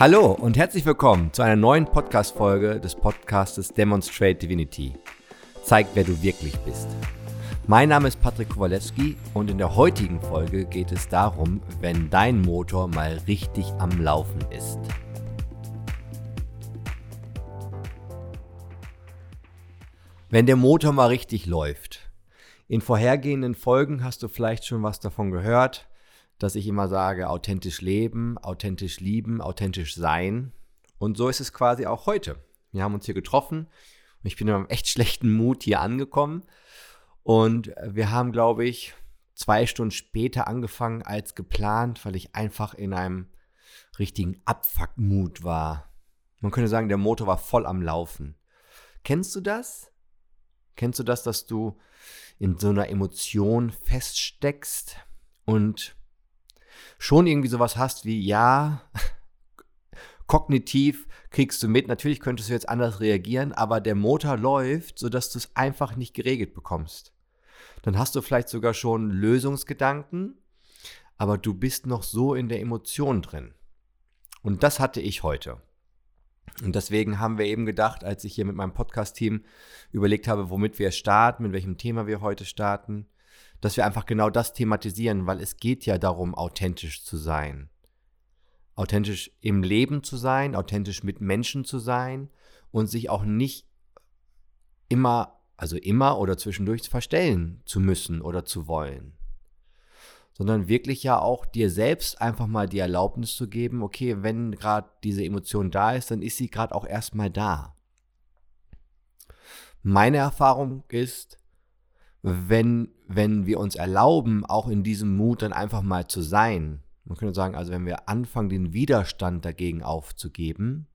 Hallo und herzlich willkommen zu einer neuen Podcast-Folge des Podcastes Demonstrate Divinity. Zeig, wer du wirklich bist. Mein Name ist Patrick Kowalewski und in der heutigen Folge geht es darum, wenn dein Motor mal richtig am Laufen ist. Wenn der Motor mal richtig läuft. In vorhergehenden Folgen hast du vielleicht schon was davon gehört dass ich immer sage, authentisch leben, authentisch lieben, authentisch sein. Und so ist es quasi auch heute. Wir haben uns hier getroffen und ich bin in einem echt schlechten Mut hier angekommen. Und wir haben, glaube ich, zwei Stunden später angefangen als geplant, weil ich einfach in einem richtigen Abfuckmut war. Man könnte sagen, der Motor war voll am Laufen. Kennst du das? Kennst du das, dass du in so einer Emotion feststeckst und schon irgendwie sowas hast wie, ja, kognitiv kriegst du mit, natürlich könntest du jetzt anders reagieren, aber der Motor läuft, sodass du es einfach nicht geregelt bekommst. Dann hast du vielleicht sogar schon Lösungsgedanken, aber du bist noch so in der Emotion drin. Und das hatte ich heute. Und deswegen haben wir eben gedacht, als ich hier mit meinem Podcast-Team überlegt habe, womit wir starten, mit welchem Thema wir heute starten, dass wir einfach genau das thematisieren, weil es geht ja darum, authentisch zu sein. Authentisch im Leben zu sein, authentisch mit Menschen zu sein und sich auch nicht immer, also immer oder zwischendurch verstellen zu müssen oder zu wollen. Sondern wirklich ja auch dir selbst einfach mal die Erlaubnis zu geben, okay, wenn gerade diese Emotion da ist, dann ist sie gerade auch erstmal da. Meine Erfahrung ist, wenn, wenn wir uns erlauben, auch in diesem Mut dann einfach mal zu sein. Man könnte sagen, also wenn wir anfangen, den Widerstand dagegen aufzugeben,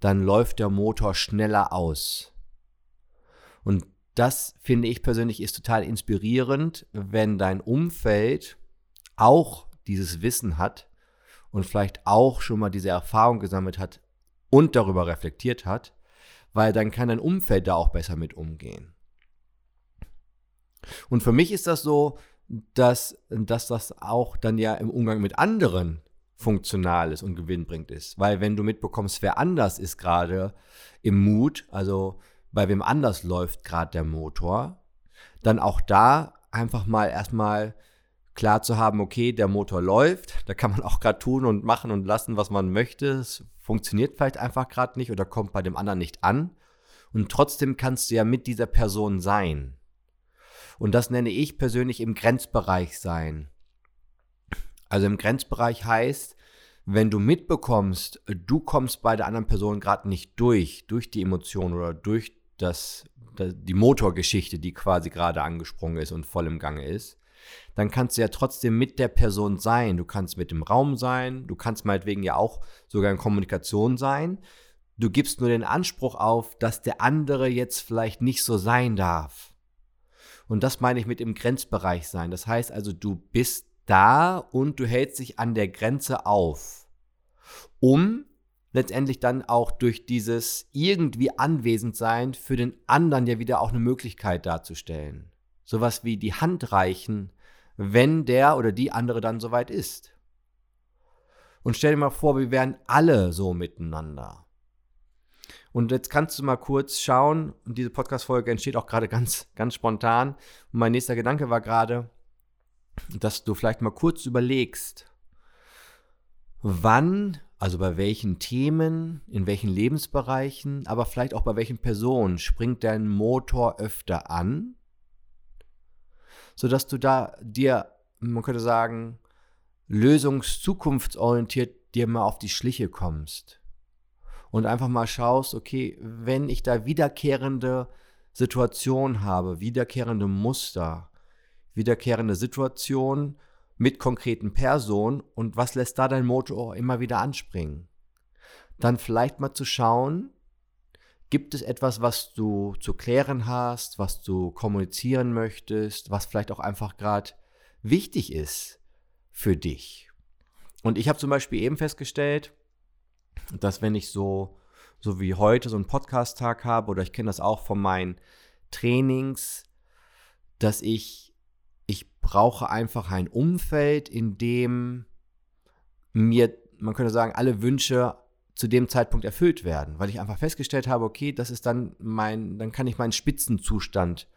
dann läuft der Motor schneller aus. Und das finde ich persönlich ist total inspirierend, wenn dein Umfeld auch dieses Wissen hat und vielleicht auch schon mal diese Erfahrung gesammelt hat und darüber reflektiert hat, weil dann kann dein Umfeld da auch besser mit umgehen. Und für mich ist das so, dass, dass das auch dann ja im Umgang mit anderen funktional ist und gewinnbringend ist. Weil wenn du mitbekommst, wer anders ist gerade im Mut, also bei wem anders läuft gerade der Motor, dann auch da einfach mal erstmal klar zu haben, okay, der Motor läuft, da kann man auch gerade tun und machen und lassen, was man möchte. Es funktioniert vielleicht einfach gerade nicht oder kommt bei dem anderen nicht an. Und trotzdem kannst du ja mit dieser Person sein. Und das nenne ich persönlich im Grenzbereich sein. Also im Grenzbereich heißt, wenn du mitbekommst, du kommst bei der anderen Person gerade nicht durch, durch die Emotion oder durch das, die Motorgeschichte, die quasi gerade angesprungen ist und voll im Gange ist, dann kannst du ja trotzdem mit der Person sein. Du kannst mit dem Raum sein, du kannst meinetwegen ja auch sogar in Kommunikation sein. Du gibst nur den Anspruch auf, dass der andere jetzt vielleicht nicht so sein darf. Und das meine ich mit im Grenzbereich sein. Das heißt also, du bist da und du hältst dich an der Grenze auf, um letztendlich dann auch durch dieses irgendwie anwesend sein für den anderen ja wieder auch eine Möglichkeit darzustellen. Sowas wie die Hand reichen, wenn der oder die andere dann soweit ist. Und stell dir mal vor, wir wären alle so miteinander. Und jetzt kannst du mal kurz schauen, und diese Podcast-Folge entsteht auch gerade ganz, ganz spontan. Und mein nächster Gedanke war gerade, dass du vielleicht mal kurz überlegst, wann, also bei welchen Themen, in welchen Lebensbereichen, aber vielleicht auch bei welchen Personen springt dein Motor öfter an, sodass du da dir, man könnte sagen, lösungszukunftsorientiert dir mal auf die Schliche kommst und einfach mal schaust, okay, wenn ich da wiederkehrende Situationen habe, wiederkehrende Muster, wiederkehrende Situationen mit konkreten Personen und was lässt da dein Motor immer wieder anspringen? Dann vielleicht mal zu schauen, gibt es etwas, was du zu klären hast, was du kommunizieren möchtest, was vielleicht auch einfach gerade wichtig ist für dich. Und ich habe zum Beispiel eben festgestellt, dass wenn ich so, so wie heute so einen Podcast-Tag habe, oder ich kenne das auch von meinen Trainings, dass ich, ich brauche einfach ein Umfeld, in dem mir man könnte sagen, alle Wünsche zu dem Zeitpunkt erfüllt werden, weil ich einfach festgestellt habe, okay, das ist dann mein, dann kann ich meinen Spitzenzustand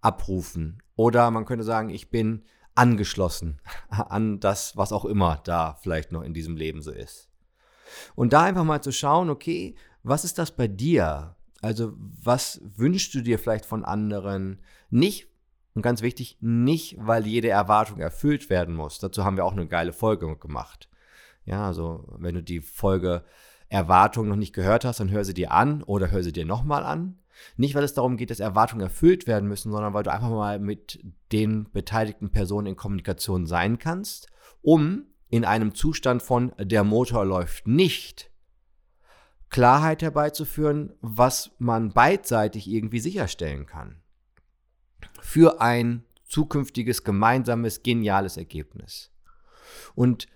abrufen. Oder man könnte sagen, ich bin angeschlossen an das, was auch immer da vielleicht noch in diesem Leben so ist. Und da einfach mal zu schauen, okay, was ist das bei dir? Also, was wünschst du dir vielleicht von anderen? Nicht, und ganz wichtig, nicht, weil jede Erwartung erfüllt werden muss. Dazu haben wir auch eine geile Folge gemacht. Ja, also, wenn du die Folge Erwartung noch nicht gehört hast, dann hör sie dir an oder hör sie dir nochmal an. Nicht, weil es darum geht, dass Erwartungen erfüllt werden müssen, sondern weil du einfach mal mit den beteiligten Personen in Kommunikation sein kannst, um in einem Zustand von der Motor läuft nicht Klarheit herbeizuführen, was man beidseitig irgendwie sicherstellen kann. Für ein zukünftiges gemeinsames, geniales Ergebnis. Und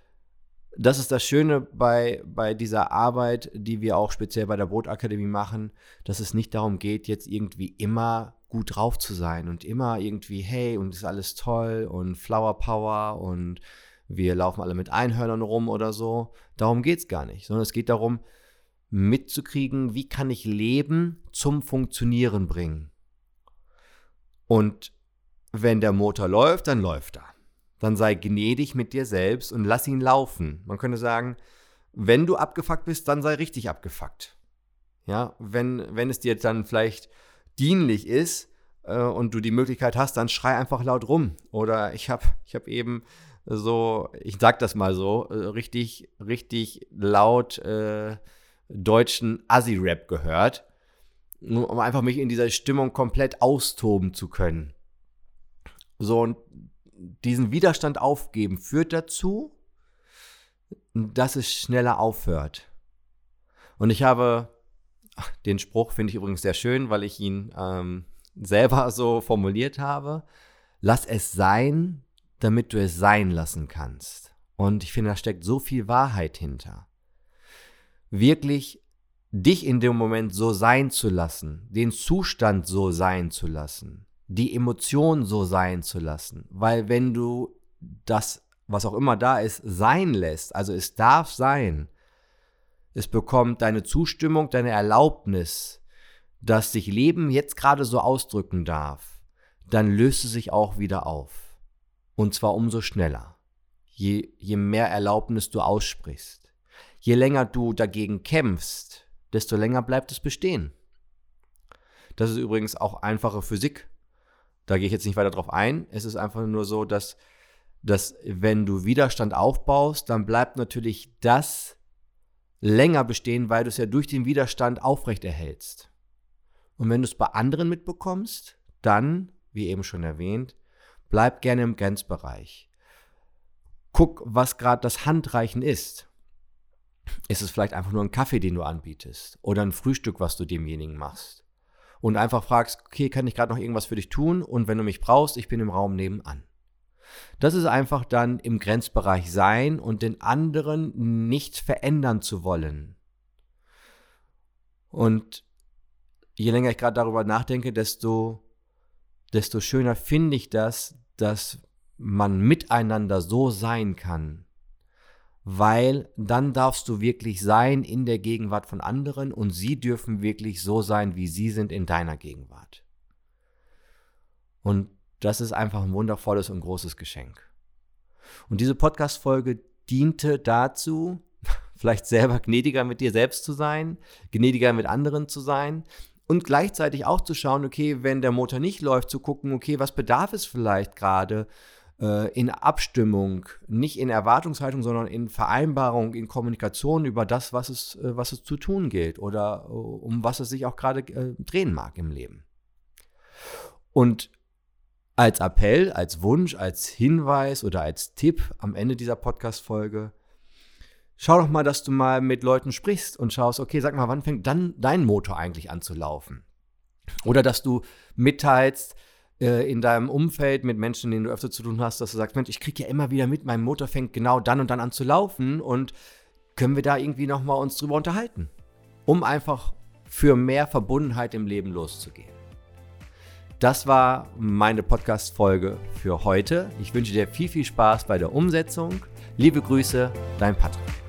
das ist das Schöne bei, bei dieser Arbeit, die wir auch speziell bei der Brotakademie machen, dass es nicht darum geht, jetzt irgendwie immer gut drauf zu sein und immer irgendwie, hey, und ist alles toll und Flower Power und wir laufen alle mit Einhörnern rum oder so. Darum geht es gar nicht, sondern es geht darum, mitzukriegen, wie kann ich Leben zum Funktionieren bringen. Und wenn der Motor läuft, dann läuft er dann sei gnädig mit dir selbst und lass ihn laufen. Man könnte sagen, wenn du abgefuckt bist, dann sei richtig abgefuckt. Ja, wenn, wenn es dir dann vielleicht dienlich ist äh, und du die Möglichkeit hast, dann schrei einfach laut rum. Oder ich habe ich hab eben so, ich sag das mal so, äh, richtig, richtig laut äh, deutschen Assi-Rap gehört, um einfach mich in dieser Stimmung komplett austoben zu können. So, und diesen Widerstand aufgeben führt dazu, dass es schneller aufhört. Und ich habe, den Spruch finde ich übrigens sehr schön, weil ich ihn ähm, selber so formuliert habe. Lass es sein, damit du es sein lassen kannst. Und ich finde, da steckt so viel Wahrheit hinter. Wirklich dich in dem Moment so sein zu lassen, den Zustand so sein zu lassen, die Emotion so sein zu lassen. Weil wenn du das, was auch immer da ist, sein lässt, also es darf sein, es bekommt deine Zustimmung, deine Erlaubnis, dass sich Leben jetzt gerade so ausdrücken darf, dann löst es sich auch wieder auf. Und zwar umso schneller. Je, je mehr Erlaubnis du aussprichst. Je länger du dagegen kämpfst, desto länger bleibt es bestehen. Das ist übrigens auch einfache Physik. Da gehe ich jetzt nicht weiter drauf ein. Es ist einfach nur so, dass, dass wenn du Widerstand aufbaust, dann bleibt natürlich das länger bestehen, weil du es ja durch den Widerstand aufrechterhältst. Und wenn du es bei anderen mitbekommst, dann, wie eben schon erwähnt, bleib gerne im Grenzbereich. Guck, was gerade das Handreichen ist. Ist es vielleicht einfach nur ein Kaffee, den du anbietest oder ein Frühstück, was du demjenigen machst? und einfach fragst, okay, kann ich gerade noch irgendwas für dich tun? Und wenn du mich brauchst, ich bin im Raum nebenan. Das ist einfach dann im Grenzbereich sein und den anderen nicht verändern zu wollen. Und je länger ich gerade darüber nachdenke, desto, desto schöner finde ich das, dass man miteinander so sein kann, weil dann darfst du wirklich sein in der Gegenwart von anderen und sie dürfen wirklich so sein, wie sie sind in deiner Gegenwart. Und das ist einfach ein wundervolles und großes Geschenk. Und diese Podcast-Folge diente dazu, vielleicht selber gnädiger mit dir selbst zu sein, gnädiger mit anderen zu sein und gleichzeitig auch zu schauen, okay, wenn der Motor nicht läuft, zu gucken, okay, was bedarf es vielleicht gerade äh, in Abstimmung, nicht in Erwartungshaltung, sondern in Vereinbarung, in Kommunikation über das, was es, äh, was es zu tun gilt oder äh, um was es sich auch gerade drehen mag im Leben. Und als Appell, als Wunsch, als Hinweis oder als Tipp am Ende dieser Podcast-Folge, schau doch mal, dass du mal mit Leuten sprichst und schaust, okay, sag mal, wann fängt dann dein Motor eigentlich an zu laufen? Oder dass du mitteilst, äh, in deinem Umfeld mit Menschen, denen du öfter zu tun hast, dass du sagst, Mensch, ich kriege ja immer wieder mit, mein Motor fängt genau dann und dann an zu laufen und können wir da irgendwie nochmal uns drüber unterhalten, um einfach für mehr Verbundenheit im Leben loszugehen. Das war meine Podcast-Folge für heute. Ich wünsche dir viel, viel Spaß bei der Umsetzung. Liebe Grüße, dein Patrick.